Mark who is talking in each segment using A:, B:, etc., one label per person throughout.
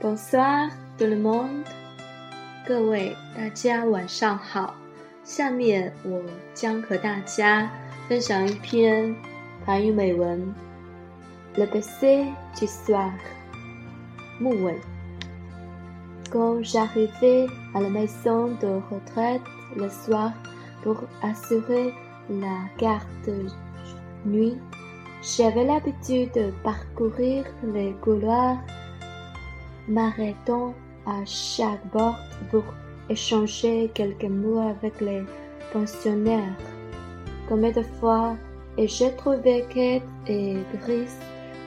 A: Bonsoir, tout le monde！各位大家晚上好。下面我将和大家分享一篇法语美文《Le baiser du soir》。木吻。Quand j'arrivais à la maison de retraite le soir pour assurer la garde nuit, j'avais l'habitude de parcourir les couloirs m'arrêtant à chaque porte pour échanger quelques mots avec les pensionnaires. Combien de fois ai-je trouvé Kate et Brice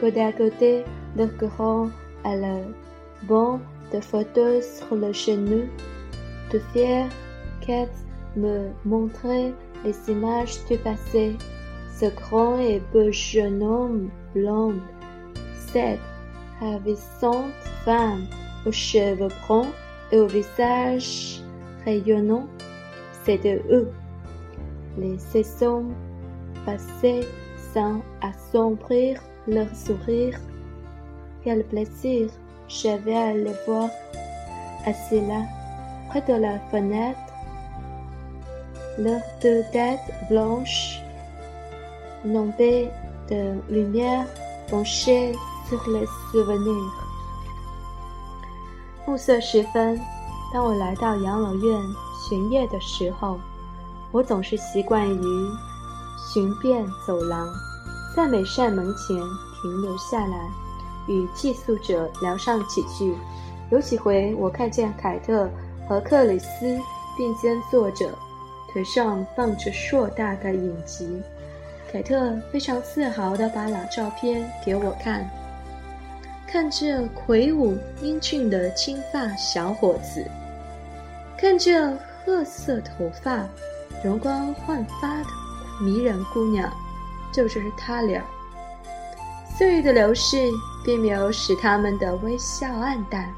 A: côté à côté, de courant à banc de photos sur le genou. De fier, Kate me montrait les images du passé. Ce grand et beau jeune homme blond, cette ravissante femme aux cheveux bruns et au visage rayonnant, de eux. Les saisons passées sans assombrir leur sourire. Quel plaisir j'avais à les voir assis là, près de la fenêtre, leurs deux têtes blanches, nombées de lumière penchées sur les souvenirs. 暮色时分，当我来到养老院巡夜的时候，我总是习惯于寻遍走廊，在每扇门前停留下来，与寄宿者聊上几句。有几回，我看见凯特和克里斯并肩坐着，腿上放着硕大的影集。凯特非常自豪地把老照片给我看。看这魁梧英俊的金发小伙子，看这褐色头发、容光焕发的迷人姑娘，就就是他俩。岁月的流逝并没有使他们的微笑暗淡。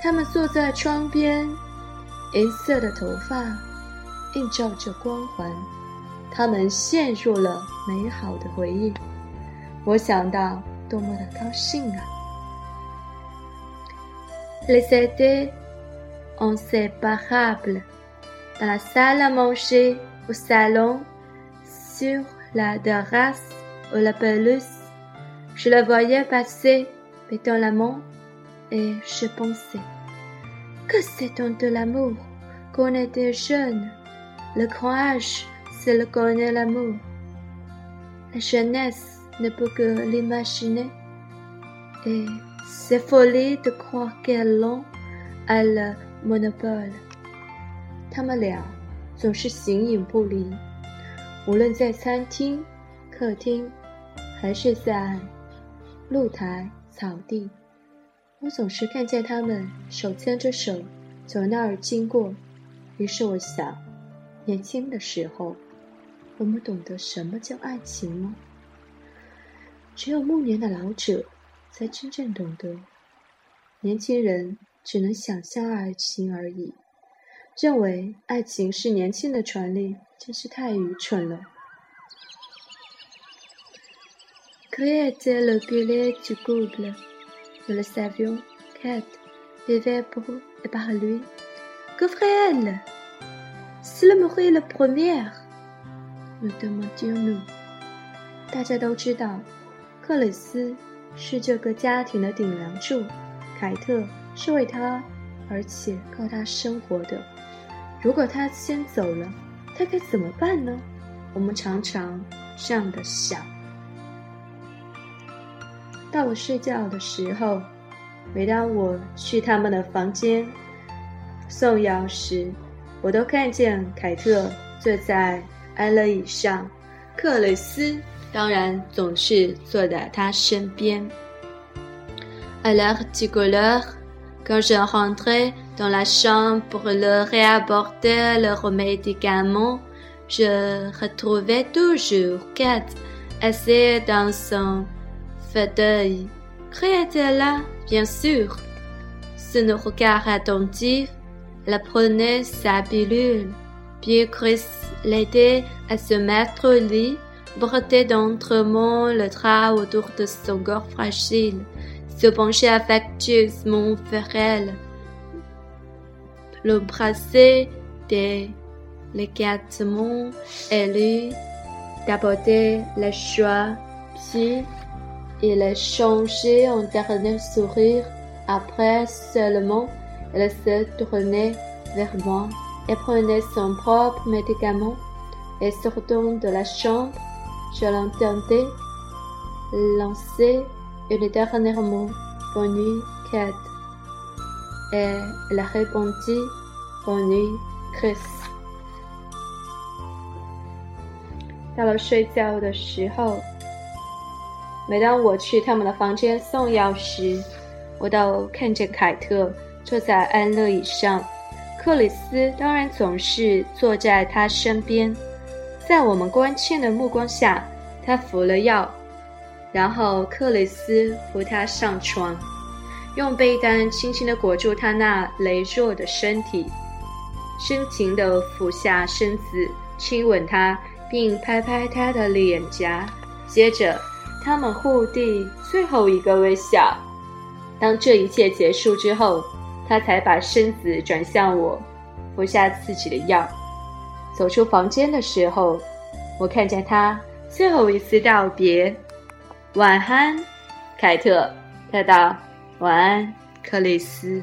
A: 他们坐在窗边，银色的头发映照着光环，他们陷入了美好的回忆。我想到。多么的高兴啊！Les étaient inséparables. Dans la salle à manger, au salon, sur la terrasse ou la pelouse, je la voyais passer, mettant la main, et je pensais que c'est donc de l'amour qu'on était jeune. Le courage, c'est le connaître l'amour. La jeunesse ne peut que l'imaginer, et c'est folie de croire qu'elle a le monopole. 他们俩总是形影不离，无论在餐厅、客厅，还是在 露台、草地，我总是看见他们手牵着手从那儿经过。于是我想，年轻的时候，我们懂得什么叫爱情吗？只有暮年的老者，才真正懂得。年轻人只能想象爱情而已，认为爱情是年轻的权利，真是太愚蠢了。大家都知道。克里斯是这个家庭的顶梁柱，凯特是为他而且靠他生活的。如果他先走了，他该怎么办呢？我们常常这样的想。到了睡觉的时候，每当我去他们的房间送药时，我都看见凯特坐在安乐椅上，克里斯。当然总是坐在他身边。À l'heure du couleur, quand je rentrais dans la chambre pour leur réapporter leurs médicaments, je retrouvais toujours Kate assise dans son fauteuil. Criait-elle là, bien sûr. Sous nos regards attentifs, elle prenait sa pilule. Puis Chris l'aidait à se mettre au lit, brettait d'entrement le drap autour de son corps fragile, se penchait affectueusement vers elle, l'embrassait délicatement et lui d'apporter la joie, puis il changeait en dernier sourire. Après seulement, elle se tournait vers moi et prenait son propre médicament. Et sortant de la chambre, je l'entendais lancer une dernière mot Bonne nuit, Kate. Et elle répondit Bonne nuit, Chris. 到了睡觉的时候， 每当我去他们的房间送药时，我都看见凯特坐在安乐椅上，克里斯当然总是坐在他身边。在我们关切的目光下，他服了药，然后克里斯扶他上床，用被单轻轻地裹住他那羸弱的身体，深情地俯下身子亲吻他。并拍拍他的脸颊，接着他们互递最后一个微笑。当这一切结束之后，他才把身子转向我，服下自己的药。走出房间的时候，我看见他最后一次道别：“晚安，凯特。”他道：“晚安，克里斯。”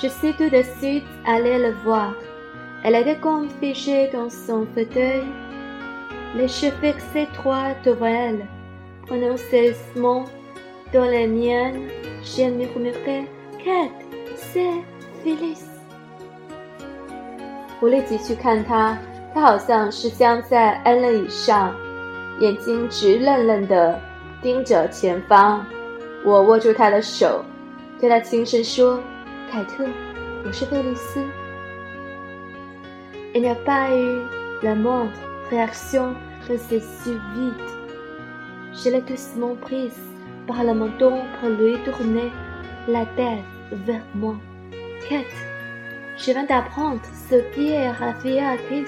A: Je suis tout de suite allée le voir. Elle était comme figée dans son fauteuil, les cheveux fixés droit devant elle. Prenant ses mains dans les miennes, j'ai murmuré Kate, c'est Phyllis. 我立即去看他，他好像是僵在安乐椅上，眼睛直愣愣地盯着前方。 我握住他的手，对他轻声说：“凯特，我是菲利斯。” Il n'y a pas eu la moindre réaction de ses yeux vides. Je l'ai doucement prise par le menton pour lui tourner la tête vers moi. Kate, je viens d'apprendre ce qui est arrivé à Chris.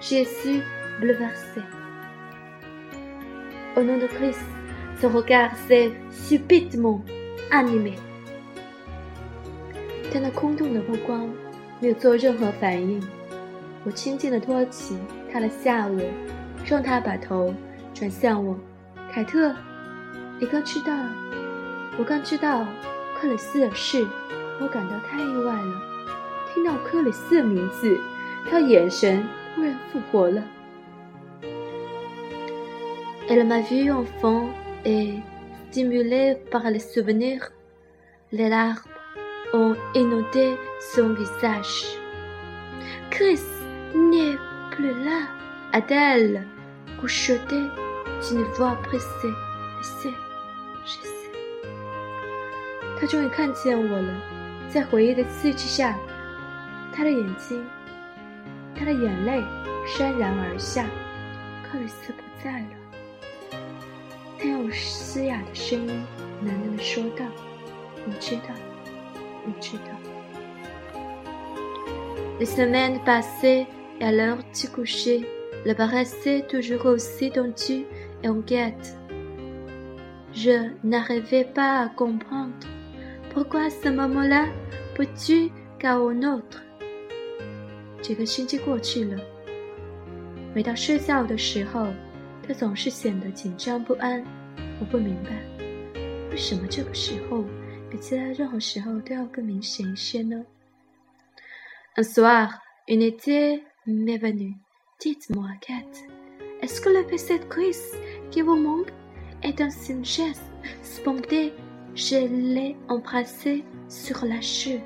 A: Je suis bouleversée. Au nom de Chris, Son regard s'est subitement animé。他那空洞的目光没有做任何反应。我轻轻地托起他的下颚，让他把头转向我。凯特，你刚知道？我刚知道克里斯的事，我感到太意外了。听到克里斯的名字，他眼神突然复活了。Elle m'a vu enfant. et stimulé par les souvenirs, les larmes ont inondé son visage. Chris n'est plus là, a-t-elle couchoté d'une voix pressée. Je sais, je sais. 他终于看见我了，在回忆的刺激下，他的眼睛，他的眼泪潸然而下。克里斯不在了。 他用嘶哑的声音喃喃地说道：“你知道，你知道。” Les semaines passaient et à l'heure du coucher, le paraissait toujours aussi tendu et inquiète. Je n'arrivais pas à comprendre pourquoi à ce moment-là, plutôt qu'à un autre. 几个星期过去了， 每到睡觉的时候， 他总是显得紧张不安。我不明白，为什么这个时候比其他任何时候都要更明显一些呢？Un soir, une idée m'est venue. Dites-moi, Kat, est-ce que le PC de Chris qui vous manque est un singe spontané? Je l'ai embrassé sur la joue.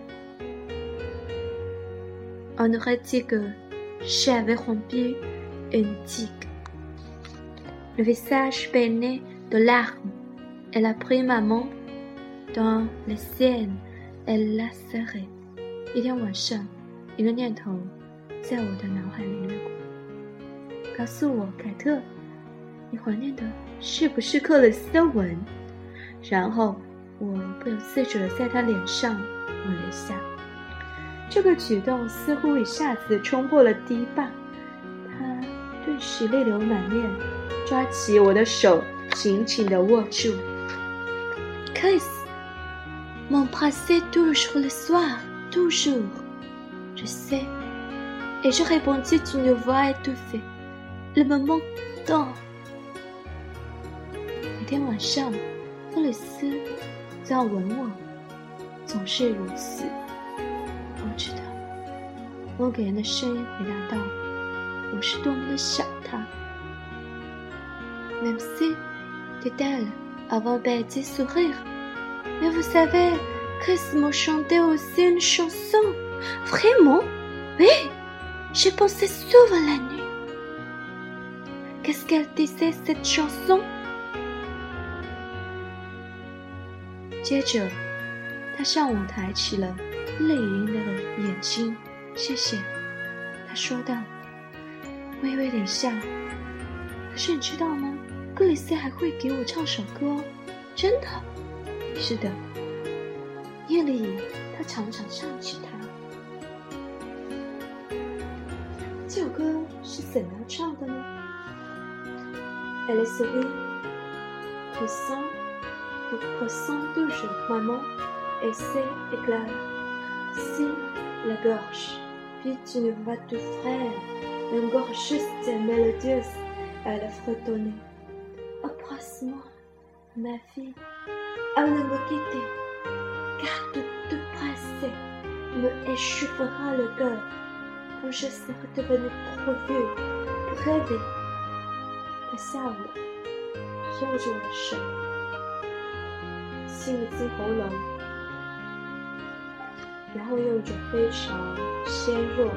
A: On aurait dit que j'avais rompu une digue. Le visage peiné de larmes, elle a pris ma main dans la sienne, elle l'a serrée. 一天晚上，一个念头在我的脑海里掠过。告诉我，凯特，你怀念的是不是克里斯的吻？然后我不由自主地在他脸上吻了一下。这个举动似乎一下子冲破了堤坝，他顿时泪流满面，抓起我的手，紧紧地握住。Chris，m'embrasser toujours le soir，toujours，je sais，et je répondis d'une voix étouffée，le moment tant。每天晚上，克里斯都要吻我，总是如此。我知道，我给人的声音回答道：“我是多么的想他。” Même si, dit-elle, avant petit sourire, mais vous savez, Chris m'a chanté aussi une chanson. Vraiment? Oui, j'ai pensé souvent la nuit. Qu'est-ce qu'elle disait cette chanson? 接着，他向我抬起了。泪盈盈的眼睛，谢谢，他说道，微微一笑。可是你知道吗？ 克里斯还会给我唱首歌，真的。是的，夜里他常常唱起它。这首歌是怎样唱的呢？Elle sourit, poussant, poussant toujours, maman, et c'est éclair. Si la gorge, puis tu ne voix de frère, une gorge juste et mélodieuse, elle a 我那个弟弟嘎嘟嘟拍碎了是否好了个不是死了的问题不开的下午所有这的事心不惊喉咙然后用一种非常纤弱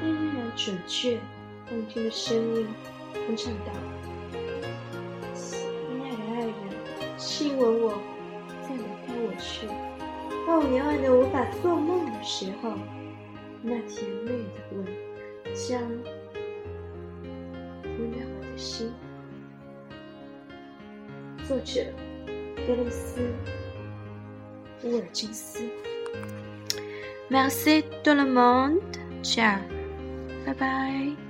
A: 但依然准确动听的声音很长大亲吻我，再离开我去。当你爱的无法做梦的时候，那甜美的吻将温暖我的心。”作者：菲利斯·乌尔金斯。Merci tout le monde. Ciao. Bye bye.